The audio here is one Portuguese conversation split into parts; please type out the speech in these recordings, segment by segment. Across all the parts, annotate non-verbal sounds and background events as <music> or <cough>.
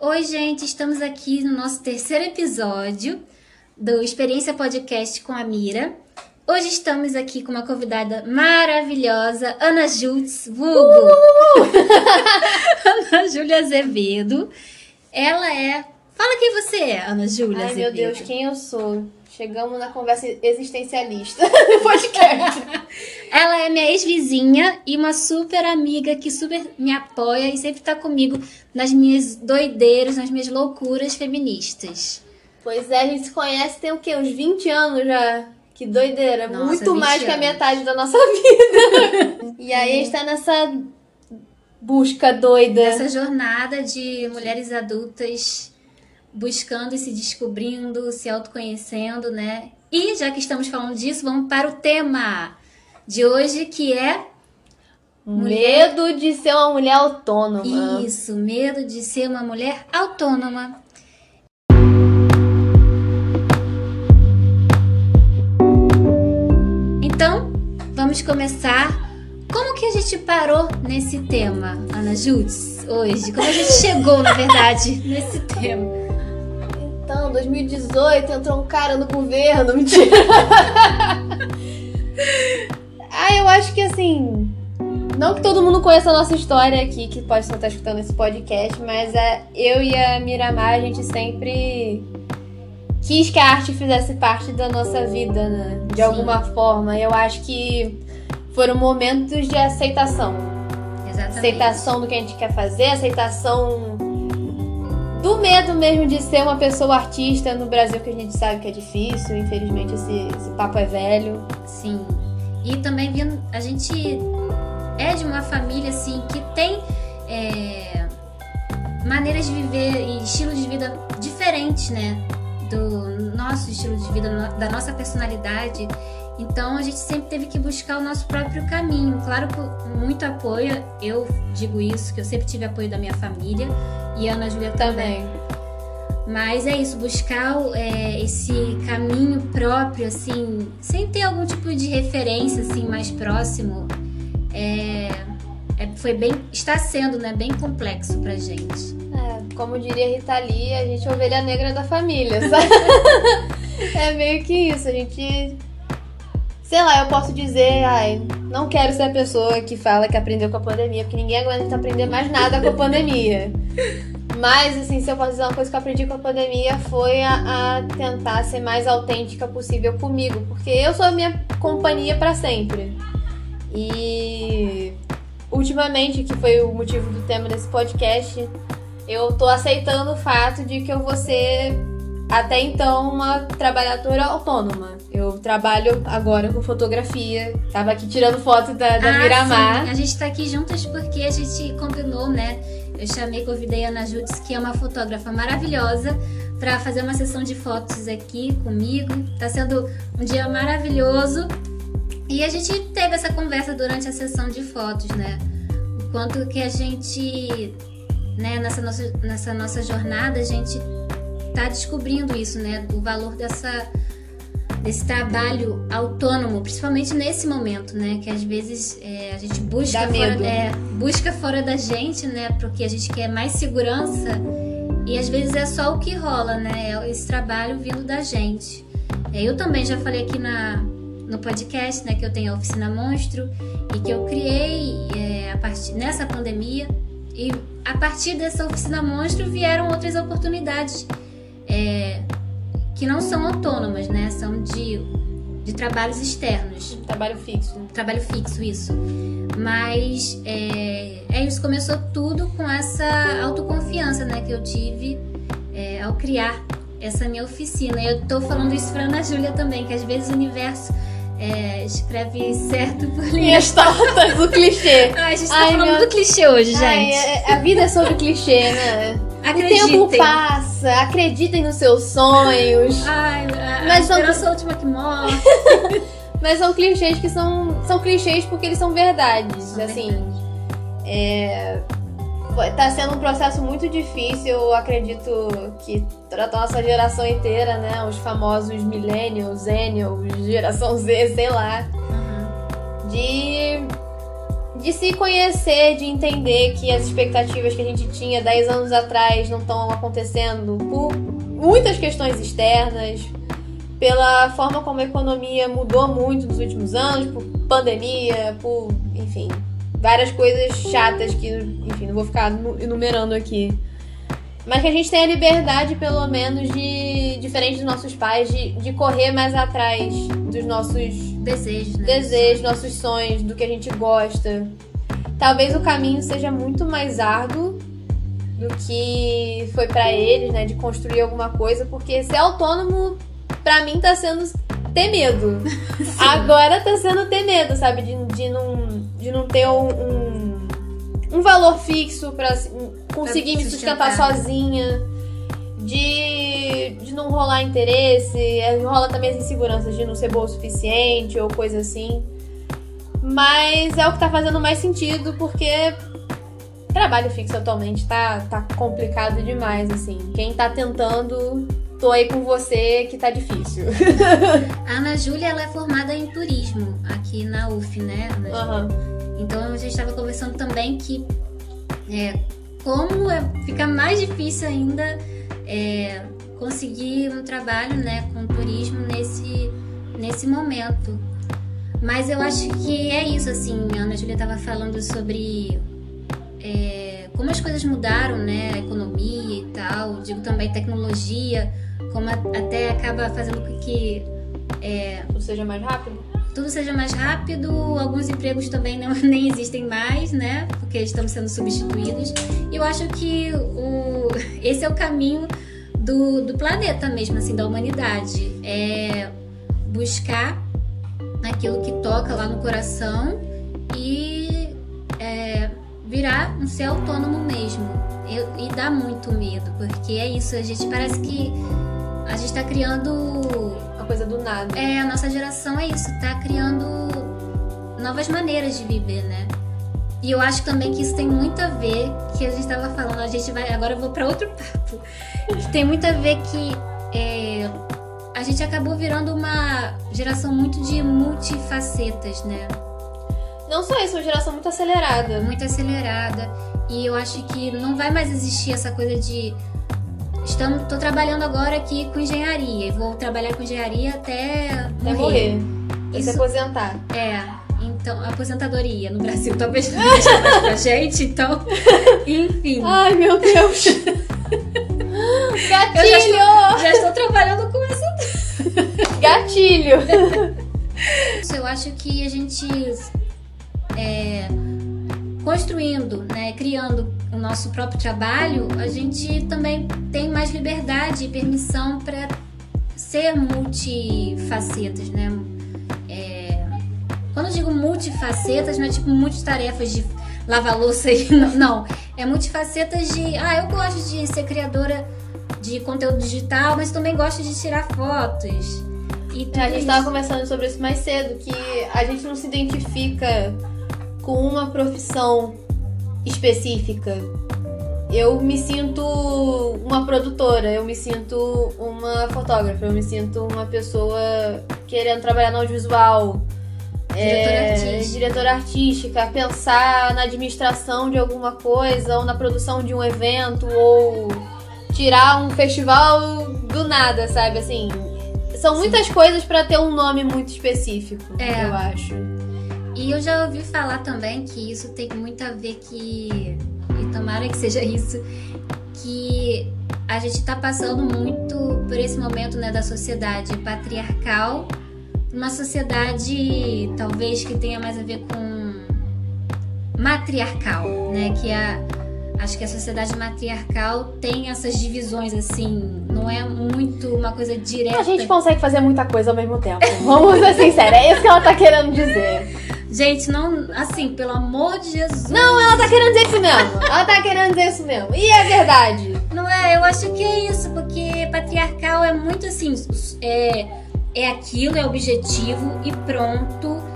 Oi, gente, estamos aqui no nosso terceiro episódio do Experiência Podcast com a Mira. Hoje estamos aqui com uma convidada maravilhosa, Ana Jutz, vulgo. <laughs> Ana Júlia Azevedo. Ela é. Fala quem você é, Ana Júlia Ai, Azevedo. meu Deus, quem eu sou? Chegamos na conversa existencialista <laughs> do podcast. Ela é minha ex-vizinha e uma super amiga que super me apoia e sempre tá comigo nas minhas doideiras, nas minhas loucuras feministas. pois é, a gente se conhece tem o quê? Uns 20 anos já. Que doideira. Nossa, Muito 20 mais que a anos. metade da nossa <laughs> vida. e aí a gente tá nessa busca doida. Essa jornada de mulheres adultas buscando e se descobrindo, se autoconhecendo, né? E já que estamos falando disso, vamos para o tema de hoje que é Medo de ser uma mulher autônoma. isso, medo de ser uma mulher autônoma. Então, vamos começar. Como que a gente parou nesse tema, Ana Jutz, hoje? Como a gente chegou, na verdade, <laughs> nesse tema? Então, 2018 entrou um cara no governo, <laughs> mentira. ah, eu acho que assim. Não que todo mundo conheça a nossa história aqui, que pode estar escutando esse podcast, mas é, eu e a Miramar, a gente sempre quis que a arte fizesse parte da nossa vida, né? De Sim. alguma forma. Eu acho que foram momentos de aceitação. Exatamente. Aceitação do que a gente quer fazer, aceitação do medo mesmo de ser uma pessoa artista no Brasil, que a gente sabe que é difícil, infelizmente esse, esse papo é velho. Sim. E também vindo, a gente é de uma família assim que tem é, maneiras de viver e estilos de vida diferentes, né? Do nosso estilo de vida, da nossa personalidade. Então a gente sempre teve que buscar o nosso próprio caminho. Claro, com muito apoio. Eu digo isso, que eu sempre tive apoio da minha família. E a Ana Júlia também. Também. Mas é isso, buscar é, esse caminho próprio, assim, sem ter algum tipo de referência, assim, mais próximo, é, é- foi bem, está sendo, né, bem complexo pra gente. É, como diria Rita Lee, a gente é ovelha negra da família, <laughs> sabe? é meio que isso, a gente. Sei lá, eu posso dizer, ai, não quero ser a pessoa que fala que aprendeu com a pandemia, porque ninguém aguenta aprender mais nada com a pandemia. Mas, assim, se eu posso dizer uma coisa que eu aprendi com a pandemia foi a, a tentar ser mais autêntica possível comigo, porque eu sou a minha companhia pra sempre. E ultimamente, que foi o motivo do tema desse podcast, eu tô aceitando o fato de que eu vou ser até então uma trabalhadora autônoma. Eu trabalho agora com fotografia. Tava aqui tirando foto da, da Ah, Miramar. sim, a gente tá aqui juntas porque a gente combinou, né, eu chamei, convidei a Ana Jutz, que é uma fotógrafa maravilhosa, pra fazer uma sessão de fotos aqui comigo. Tá sendo um dia maravilhoso. E a gente teve essa conversa durante a sessão de fotos, né? O quanto que a gente, né, nessa nossa, nessa nossa jornada, a gente tá descobrindo isso, né? O valor dessa, desse trabalho autônomo, principalmente nesse momento, né? Que às vezes é, a gente busca fora, é, busca fora da gente, né? Porque a gente quer mais segurança e às vezes é só o que rola, né? É esse trabalho vindo da gente. É, Eu também já falei aqui na, no podcast, né, que eu tenho a oficina Monstro e que eu criei é, a partir, nessa pandemia e a partir dessa oficina Monstro vieram outras oportunidades é, que não são autônomas, né, são de, de trabalhos externos Trabalho fixo. trabalho fixo, isso. Mas é, é isso, começou tudo com essa autoconfiança, né, que eu tive é, ao criar essa minha oficina. E eu tô falando isso pra Ana Júlia também, que às vezes o universo é, escreve certo por linhas. <laughs> Minhas tortas, o clichê. Ai, a gente tá Ai, falando meu- do clichê hoje, gente. Ai, é- a vida é sobre clichê, né? O tempo Acreditem. passa, acreditem nos seus sonhos. Ai, a, Mas a é a última que morre. <laughs> Mas são clichês que são, são clichês porque eles são verdades. São assim, verdades. é, tá sendo um processo muito difícil, eu acredito que pra nossa geração inteira, né? Os famosos millennials, zennials, geração Z, sei lá. Uhum. de de se conhecer, de entender que as expectativas que a gente tinha 10 anos atrás não estão acontecendo por muitas questões externas, pela forma como a economia mudou muito nos últimos anos, por pandemia, por, enfim, várias coisas chatas que, enfim, não vou ficar enumerando aqui. Mas que a gente tenha liberdade, pelo menos, de, diferente dos nossos pais, de, de correr mais atrás dos nossos desejos, né? desejos, nossos sonhos, do que a gente gosta. Talvez o caminho seja muito mais árduo do que foi para eles, né, de construir alguma coisa, porque ser autônomo pra mim tá sendo ter medo. <laughs> Agora tá sendo ter medo, sabe? De, de, não, de não ter um, um, um valor fixo pra conseguir pra me sustentar sozinha. De, de não rolar interesse. É, rola também as inseguranças de não ser boa o suficiente ou coisa assim. Mas é o que tá fazendo mais sentido, porque trabalho fixo atualmente tá, tá complicado demais, assim. Quem tá tentando tô aí com você que tá difícil. a Ana Júlia, ela é formada em turismo aqui na UF, né, Ana uhum. Então a gente estava conversando também que é, como é, fica mais difícil ainda é, conseguir um trabalho, né, com turismo nesse, nesse momento. Mas eu acho que é isso, assim, a Ana Júlia estava falando sobre é, como as coisas mudaram, né, a economia e tal, digo também tecnologia, como a, até acaba fazendo com que é, tudo seja mais rápido. Tudo seja mais rápido, alguns empregos também não, <laughs> nem existem mais, né? Porque estão sendo substituídos. E eu acho que o, <laughs> esse é o caminho do, do planeta mesmo, assim, da humanidade. É buscar aquilo que toca lá no coração e virar um ser autônomo mesmo. Eu, e dá muito medo, porque é isso, a gente parece que a gente tá criando. Uma coisa do nada. É, a nossa geração é isso, tá criando novas maneiras de viver, né? E eu acho também que isso tem muito a ver, que a gente estava falando, a gente vai. Agora eu vou para outro <laughs> papo. Que tem muito a ver que é, a gente acabou virando uma geração muito de multifacetas, né? Não só isso, uma geração muito acelerada. Muito acelerada. E eu acho que não vai mais existir essa coisa de Estamos, tô trabalhando agora aqui com engenharia e vou trabalhar com engenharia até, até morrer. Até se aposentar. É, então, aposentadoria no Brasil <laughs> talvez não mais pra gente, então, <laughs> enfim. Ai, meu Deus. Gatilho! <laughs> Eu já estou, já estou trabalhando com essa. Gatilho! Eu acho que a gente é, construindo, né, criando o nosso próprio trabalho, a gente também tem mais liberdade e permissão para ser multifacetas, né? É... Quando eu digo multifacetas, não é tipo multitarefas de lavar louça e <laughs> não, é multifacetas de, ah, eu gosto de ser criadora de conteúdo digital, mas também gosto de tirar fotos. E a gente estava conversando sobre isso mais cedo, que a gente não se identifica com uma profissão específica. Eu me sinto uma produtora, eu me sinto uma fotógrafa, eu me sinto uma pessoa querendo trabalhar no audiovisual. Diretora, é, artística. diretora artística, pensar na administração de alguma coisa, ou na produção de um evento, ou tirar um festival do nada, sabe? Assim, são muitas Sim. coisas para ter um nome muito específico, é. eu acho. E eu já ouvi falar também que isso tem muito a ver que, e tomara que seja <laughs> isso, que a gente está passando muito por esse momento né, da sociedade patriarcal, uma sociedade talvez que tenha mais a ver com matriarcal, né? Que a, acho que a sociedade matriarcal tem essas divisões assim, não é muito uma coisa direta. A gente consegue fazer muita coisa ao mesmo tempo. Vamos ser sinceros, é isso que ela tá querendo dizer. Gente, não, assim, pelo amor de Jesus. Não, ela tá querendo dizer isso mesmo. ela tá querendo dizer isso mesmo. E é verdade. Não é, eu acho que é isso, porque patriarcal é muito assim, é, é aquilo, é objetivo e pronto.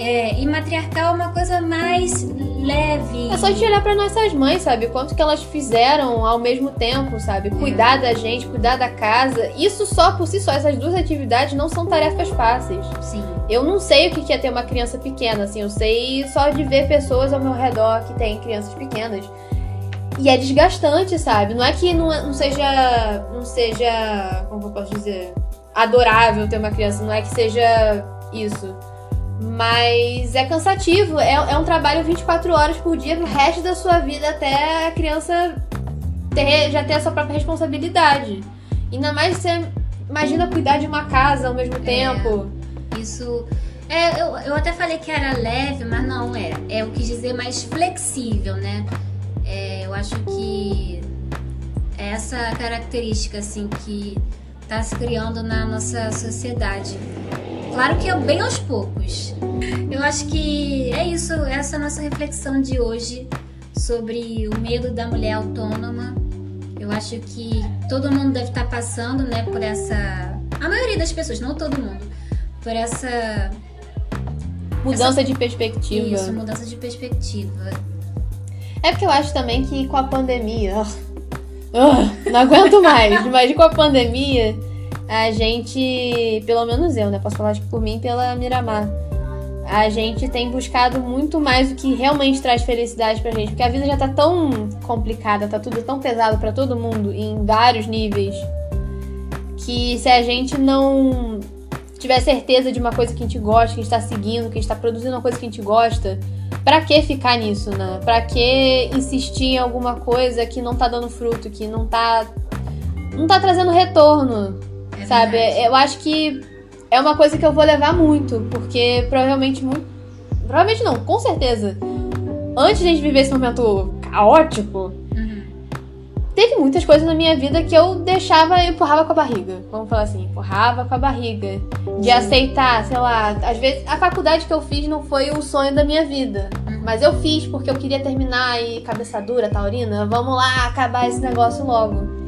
É, e matriarcal é uma coisa mais leve. É só a gente olhar para nossas mães, sabe? Quanto que elas fizeram ao mesmo tempo, sabe? Cuidar da gente, cuidar da casa. Isso só por si só, essas duas atividades não são tarefas fáceis. Sim. Eu não sei o que é ter uma criança pequena, assim. Eu sei só de ver pessoas ao meu redor que têm crianças pequenas. E é desgastante, sabe? Não é que não, não seja. Não seja. Como eu posso dizer? Adorável ter uma criança. Não é que seja isso. Mas é cansativo, é, é um trabalho 24 horas por dia pro resto da sua vida até a criança ter, já ter a sua própria responsabilidade. Ainda mais você imagina cuidar de uma casa ao mesmo tempo. É, isso. É, eu, eu até falei que era leve, mas não é. É o que dizer mais flexível, né? É, eu acho que é essa característica assim que está se criando na nossa sociedade. Claro que é bem aos poucos. Eu acho que é isso, essa é a nossa reflexão de hoje sobre o medo da mulher autônoma. Eu acho que todo mundo deve estar passando, né, por essa. A maioria das pessoas, não todo mundo, por essa. Mudança essa... de perspectiva. Isso, mudança de perspectiva. É porque eu acho também que com a pandemia. Uh, <laughs> não aguento mais, mas com a pandemia a gente, pelo menos eu, né? Posso falar por mim pela Miramar. A gente tem buscado muito mais o que realmente traz felicidade pra gente, porque a vida já tá tão complicada, tá tudo tão pesado para todo mundo em vários níveis, que se a gente não tiver certeza de uma coisa que a gente gosta, que a gente tá seguindo, que a gente tá produzindo uma coisa que a gente gosta, para que ficar nisso, né? Para que insistir em alguma coisa que não tá dando fruto, que não tá não tá trazendo retorno? É sabe? Verdade. Eu acho que é uma coisa que eu vou levar muito, porque provavelmente muito. Provavelmente não, com certeza. Antes de a gente viver esse momento caótico, uhum. teve muitas coisas na minha vida que eu deixava e empurrava com a barriga. Vamos falar assim, empurrava com a barriga. De Sim. aceitar, sei lá, às vezes a faculdade que eu fiz não foi o sonho da minha vida. Uhum. Mas eu fiz porque eu queria terminar e cabeça dura, taurina, vamos lá acabar esse negócio logo.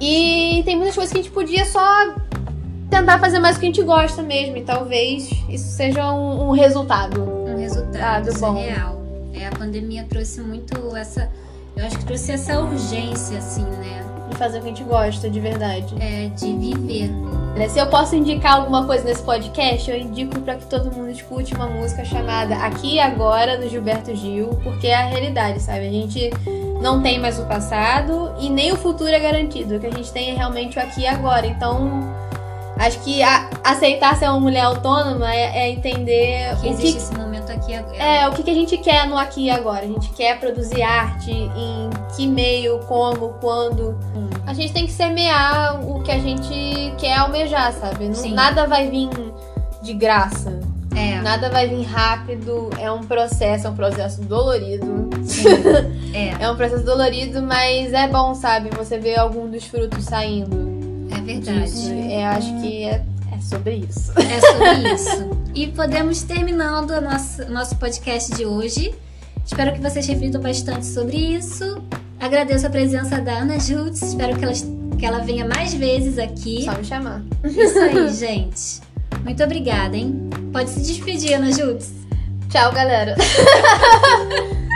E tem muitas coisas que a gente podia só tentar fazer mais o que a gente gosta mesmo. E talvez isso seja um, um resultado. Um resultado bom. É real. É, a pandemia trouxe muito essa. Eu acho que trouxe essa urgência, assim, né? De fazer o que a gente gosta, de verdade. É, de viver. Se eu posso indicar alguma coisa nesse podcast, eu indico para que todo mundo escute uma música chamada Aqui e Agora, do Gilberto Gil, porque é a realidade, sabe? A gente não tem mais o passado e nem o futuro é garantido. O que a gente tem é realmente o aqui e agora. Então, acho que a, aceitar ser uma mulher autônoma é, é entender que o existe que, esse momento aqui agora. É, o que, que a gente quer no aqui e agora. A gente quer produzir arte em que meio, como, quando. Hum. A gente tem que semear o que a gente quer almejar, sabe? Não, nada vai vir de graça. É. Nada vai vir rápido, é um processo, é um processo dolorido. É. é um processo dolorido, mas é bom, sabe? Você ver algum dos frutos saindo. É verdade. Disso. Eu acho que é, é sobre isso. É sobre isso. E podemos terminando o nosso, nosso podcast de hoje. Espero que vocês reflitam bastante sobre isso. Agradeço a presença da Ana Jutz. Espero que ela, que ela venha mais vezes aqui. Só me chamar. Isso aí, <laughs> gente. Muito obrigada, hein? Pode se despedir, Ana Jutz. Tchau, galera. <laughs>